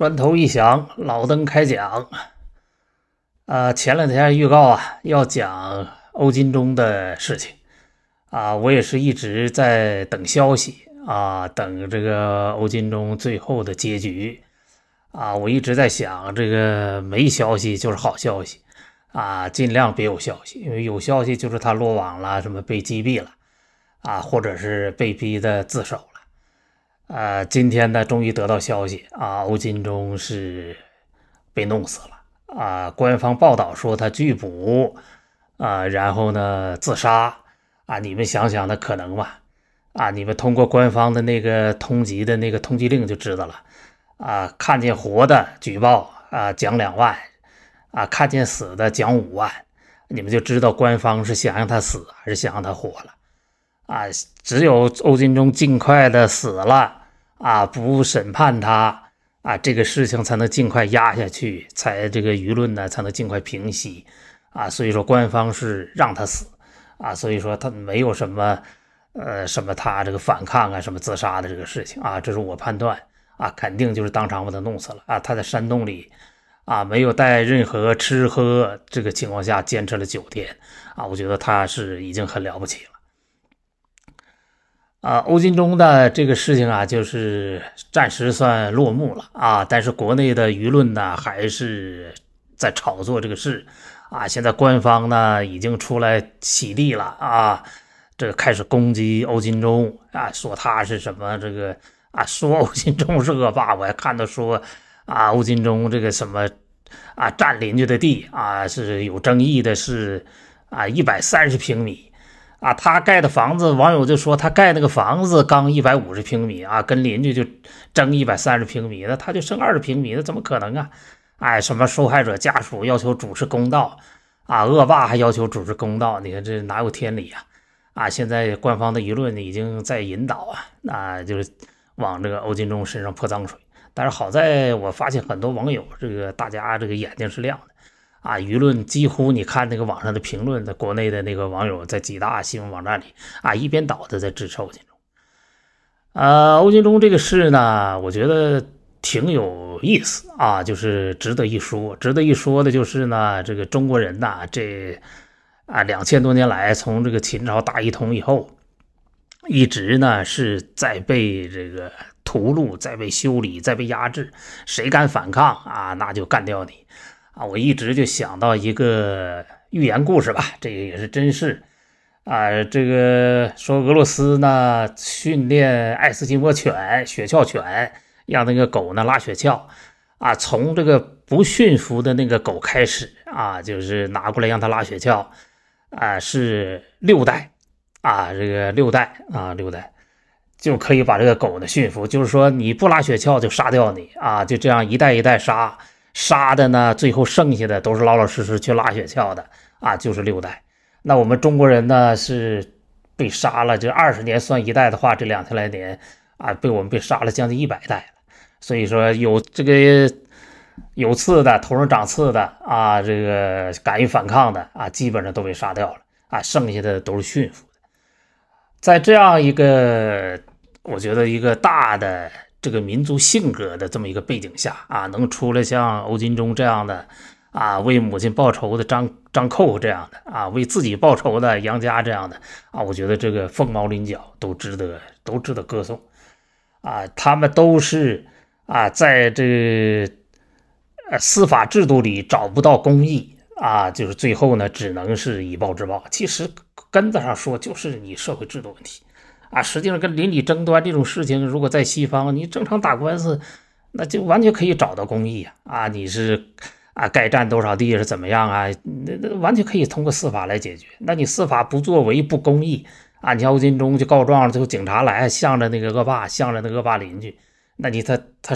砖头一响，老登开讲。呃，前两天预告啊，要讲欧金中的事情啊，我也是一直在等消息啊，等这个欧金中最后的结局啊。我一直在想，这个没消息就是好消息啊，尽量别有消息，因为有消息就是他落网了，什么被击毙了啊，或者是被逼的自首。呃，今天呢，终于得到消息啊，欧金中是被弄死了啊。官方报道说他拒捕啊，然后呢自杀啊。你们想想，那可能吗？啊，你们通过官方的那个通缉的那个通缉令就知道了啊。看见活的举报啊，奖两万啊；看见死的奖五万，你们就知道官方是想让他死还是想让他活了啊。只有欧金忠尽快的死了。啊，不审判他啊，这个事情才能尽快压下去，才这个舆论呢才能尽快平息啊。所以说，官方是让他死啊，所以说他没有什么呃什么他这个反抗啊，什么自杀的这个事情啊，这是我判断啊，肯定就是当场把他弄死了啊。他在山洞里啊，没有带任何吃喝这个情况下坚持了九天啊，我觉得他是已经很了不起了。啊，欧金中的这个事情啊，就是暂时算落幕了啊。但是国内的舆论呢，还是在炒作这个事啊。现在官方呢，已经出来洗地了啊，这开始攻击欧金中啊，说他是什么这个啊，说欧金中是恶霸。我还看到说啊，欧金中这个什么啊，占邻居的地啊，是有争议的，是啊，一百三十平米。啊，他盖的房子，网友就说他盖那个房子刚一百五十平米啊，跟邻居就争一百三十平米，那他就剩二十平米，那怎么可能啊？哎，什么受害者家属要求主持公道啊，恶霸还要求主持公道，你看这哪有天理呀？啊，现在官方的舆论已经在引导啊，那就是往这个欧金忠身上泼脏水。但是好在我发现很多网友这个大家这个眼睛是亮的。啊，舆论几乎你看那个网上的评论，在国内的那个网友在几大新闻网站里啊，一边倒的在支持欧金中。呃，欧金中这个事呢，我觉得挺有意思啊，就是值得一说。值得一说的就是呢，这个中国人呐，这啊两千多年来，从这个秦朝大一统以后，一直呢是在被这个屠戮，在被修理，在被压制。谁敢反抗啊，那就干掉你。啊，我一直就想到一个寓言故事吧，这个也是真事啊。这个说俄罗斯呢训练爱斯基摩犬、雪橇犬，让那个狗呢拉雪橇啊。从这个不驯服的那个狗开始啊，就是拿过来让它拉雪橇啊，是六代啊，这个六代啊，六代就可以把这个狗呢驯服。就是说你不拉雪橇就杀掉你啊，就这样一代一代杀。杀的呢，最后剩下的都是老老实实去拉雪橇的啊，就是六代。那我们中国人呢是被杀了，这二十年算一代的话，这两千来年啊，被我们被杀了将近一百代了。所以说有这个有刺的、头上长刺的啊，这个敢于反抗的啊，基本上都被杀掉了啊，剩下的都是驯服的。在这样一个，我觉得一个大的。这个民族性格的这么一个背景下啊，能出来像欧金忠这样的啊，为母亲报仇的张张寇这样的啊，为自己报仇的杨家这样的啊，我觉得这个凤毛麟角，都值得都值得歌颂啊。他们都是啊，在这呃司法制度里找不到公义啊，就是最后呢，只能是以暴制暴。其实根子上说，就是你社会制度问题。啊，实际上跟邻里争端这种事情，如果在西方，你正常打官司，那就完全可以找到公义啊！啊，你是啊，该占多少地是怎么样啊？那那完全可以通过司法来解决。那你司法不作为、不公义啊！你像欧金忠就告状了，最后警察来，向着那个恶霸，向着那恶霸邻居，那你他他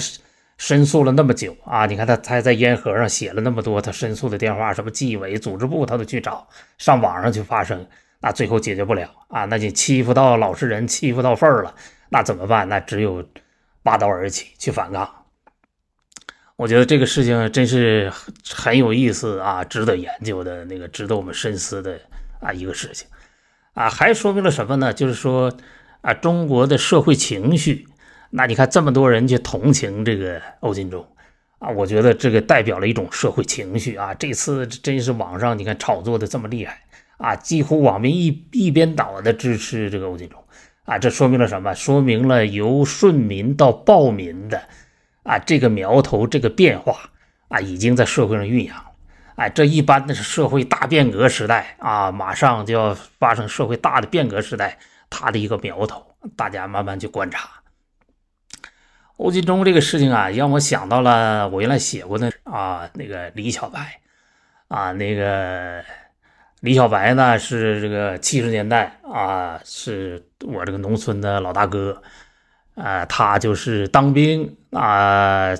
申诉了那么久啊！你看他他在烟盒上写了那么多他申诉的电话，什么纪委、组织部他都去找，上网上去发声。那最后解决不了啊！那就欺负到老实人，欺负到份儿了，那怎么办？那只有拔刀而起去反抗。我觉得这个事情真是很有意思啊，值得研究的那个，值得我们深思的啊一个事情啊，还说明了什么呢？就是说啊，中国的社会情绪。那你看这么多人去同情这个欧金中啊，我觉得这个代表了一种社会情绪啊。这次真是网上你看炒作的这么厉害啊，几乎网民一一边倒的支持这个欧金中啊，这说明了什么？说明了由顺民到暴民的啊这个苗头，这个变化啊，已经在社会上酝酿了。哎，这一般的是社会大变革时代啊，马上就要发生社会大的变革时代，它的一个苗头，大家慢慢去观察。欧金中这个事情啊，让我想到了我原来写过的啊，那个李小白啊，那个李小白呢是这个七十年代啊，是我这个农村的老大哥啊，他就是当兵啊，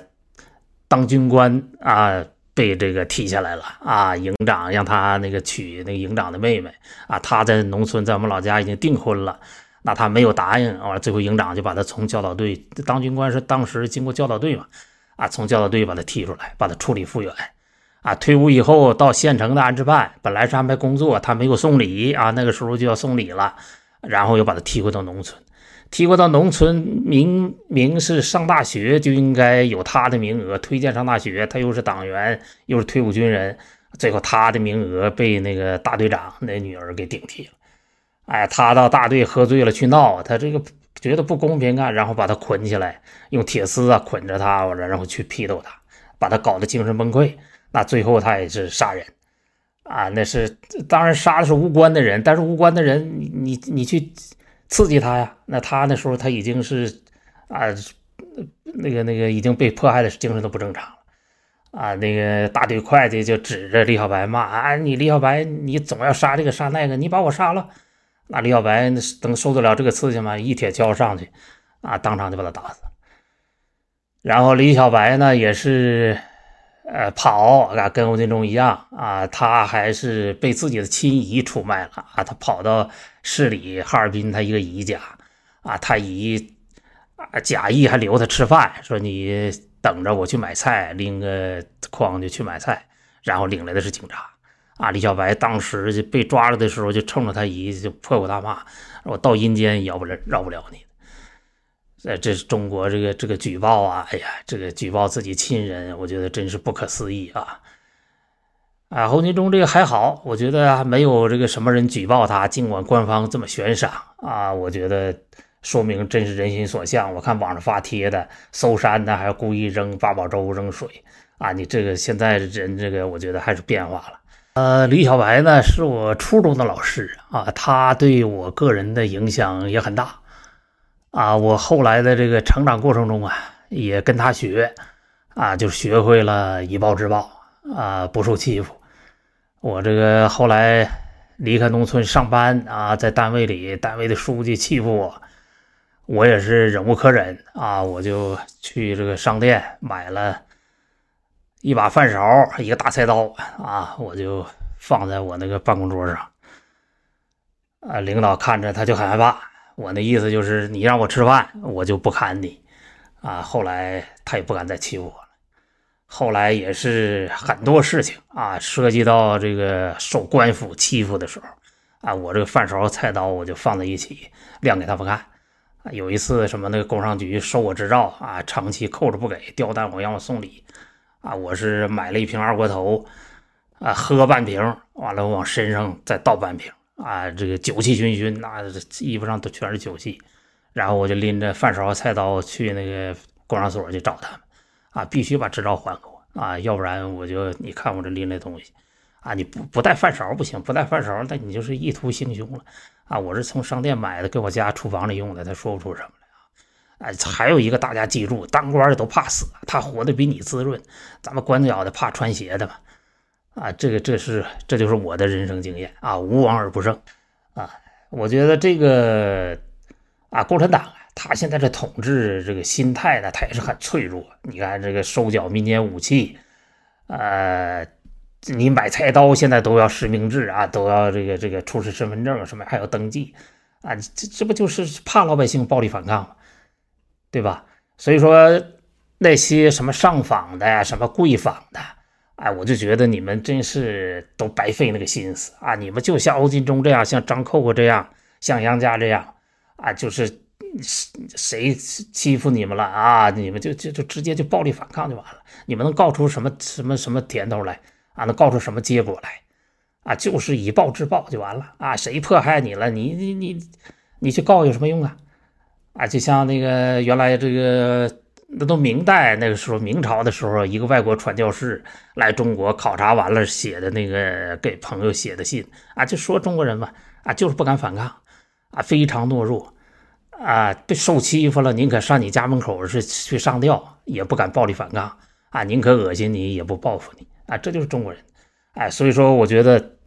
当军官啊。被这个踢下来了啊！营长让他那个娶那个营长的妹妹啊，他在农村，在我们老家已经订婚了，那他没有答应完了，最后营长就把他从教导队当军官是当时经过教导队嘛啊，从教导队把他踢出来，把他处理复员啊。退伍以后到县城的安置办，本来是安排工作，他没有送礼啊，那个时候就要送礼了，然后又把他踢回到农村。提回到农村，明明是上大学就应该有他的名额，推荐上大学。他又是党员，又是退伍军人，最后他的名额被那个大队长那女儿给顶替了。哎，他到大队喝醉了去闹，他这个觉得不公平啊，然后把他捆起来，用铁丝啊捆着他，然后去批斗他，把他搞得精神崩溃。那最后他也是杀人啊，那是当然杀的是无关的人，但是无关的人，你你去。刺激他呀，那他那时候他已经是啊，那个那个已经被迫害的精神都不正常了啊。那个大队会计就指着李小白骂啊：“你李小白，你总要杀这个杀那个，你把我杀了。”那李小白能受得了这个刺激吗？一铁锹上去啊，当场就把他打死。然后李小白呢，也是。呃，跑啊，跟吴敬忠一样啊，他还是被自己的亲姨出卖了啊。他跑到市里哈尔滨，他一个姨家啊，他姨啊假意还留他吃饭，说你等着我去买菜，拎个筐就去买菜，然后领来的是警察啊。李小白当时就被抓了的时候，就冲着他姨就破口大骂：“我到阴间也不了饶不了你。”呃，这是中国这个这个举报啊，哎呀，这个举报自己亲人，我觉得真是不可思议啊！啊，侯金忠这个还好，我觉得没有这个什么人举报他，尽管官方这么悬赏啊，我觉得说明真是人心所向。我看网上发帖的，搜山的还故意扔八宝粥、扔水啊，你这个现在人这个，我觉得还是变化了。呃，李小白呢，是我初中的老师啊，他对我个人的影响也很大。啊，我后来的这个成长过程中啊，也跟他学，啊，就学会了以暴制暴啊，不受欺负。我这个后来离开农村上班啊，在单位里，单位的书记欺负我，我也是忍无可忍啊，我就去这个商店买了一把饭勺，一个大菜刀啊，我就放在我那个办公桌上，啊，领导看着他就很害怕。我那意思就是，你让我吃饭，我就不砍你，啊！后来他也不敢再欺负我了。后来也是很多事情啊，涉及到这个受官府欺负的时候，啊，我这个饭勺、菜刀我就放在一起亮给他们看。啊，有一次什么那个工商局收我执照啊，长期扣着不给，吊单我让我送礼，啊，我是买了一瓶二锅头，啊，喝半瓶，完了往身上再倒半瓶。啊，这个酒气熏熏，那衣服上都全是酒气。然后我就拎着饭勺、菜刀去那个公安所去找他们，啊，必须把执照还给我啊，要不然我就你看我这拎的东西，啊，你不不带饭勺不行，不带饭勺，那你就是意图行凶了啊！我是从商店买的，给我家厨房里用的，他说不出什么来啊！哎，还有一个大家记住，当官的都怕死，他活得比你滋润，咱们官脚的怕穿鞋的嘛。啊，这个这是这就是我的人生经验啊，无往而不胜啊！我觉得这个啊，共产党啊，他现在的统治这个心态呢，他也是很脆弱。你看这个收缴民间武器，呃，你买菜刀现在都要实名制啊，都要这个这个出示身份证什么还要登记啊，这这不就是怕老百姓暴力反抗吗？对吧？所以说那些什么上访的呀，什么跪访的。哎，我就觉得你们真是都白费那个心思啊！你们就像欧金忠这样，像张扣扣这样，像杨家这样，啊，就是谁欺负你们了啊？你们就就就直接就暴力反抗就完了。你们能告出什么什么什么甜头来啊？能告出什么结果来啊？就是以暴制暴就完了啊！谁迫害你了，你你你你去告有什么用啊？啊，就像那个原来这个那都明代那个时候，明朝的时候，一个外国传教士来中国考察完了写的那个给朋友写的信啊，就说中国人嘛啊，就是不敢反抗啊，非常懦弱啊，被受欺负了，宁可上你家门口是去上吊，也不敢暴力反抗啊，宁可恶心你，也不报复你啊，这就是中国人。哎，所以说我觉得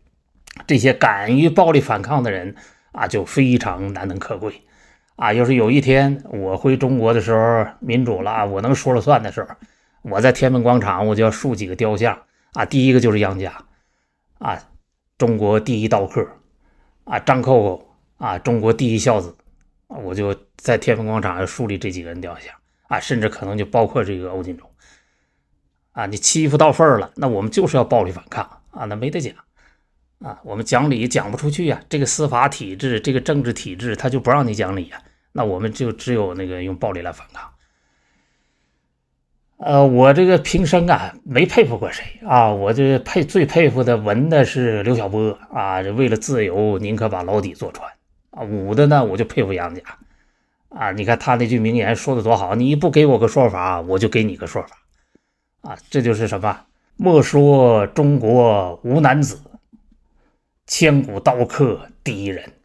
这些敢于暴力反抗的人啊，就非常难能可贵。啊，要是有一天我回中国的时候，民主了，我能说了算的时候，我在天安门广场，我就要竖几个雕像。啊。第一个就是杨家，啊，中国第一刀客，啊，张扣扣，啊，中国第一孝子，我就在天安门广场要树立这几个人雕像。啊，甚至可能就包括这个欧金忠，啊，你欺负到份儿了，那我们就是要暴力反抗。啊，那没得讲。啊，我们讲理讲不出去呀，这个司法体制，这个政治体制，他就不让你讲理呀。那我们就只有那个用暴力来反抗。呃，我这个平生啊，没佩服过谁啊，我这佩最佩服的文的是刘晓波啊，为了自由宁可把牢底坐穿啊。武的呢，我就佩服杨家啊。你看他那句名言说的多好，你不给我个说法，我就给你个说法啊。这就是什么？莫说中国无男子。千古刀客第一人。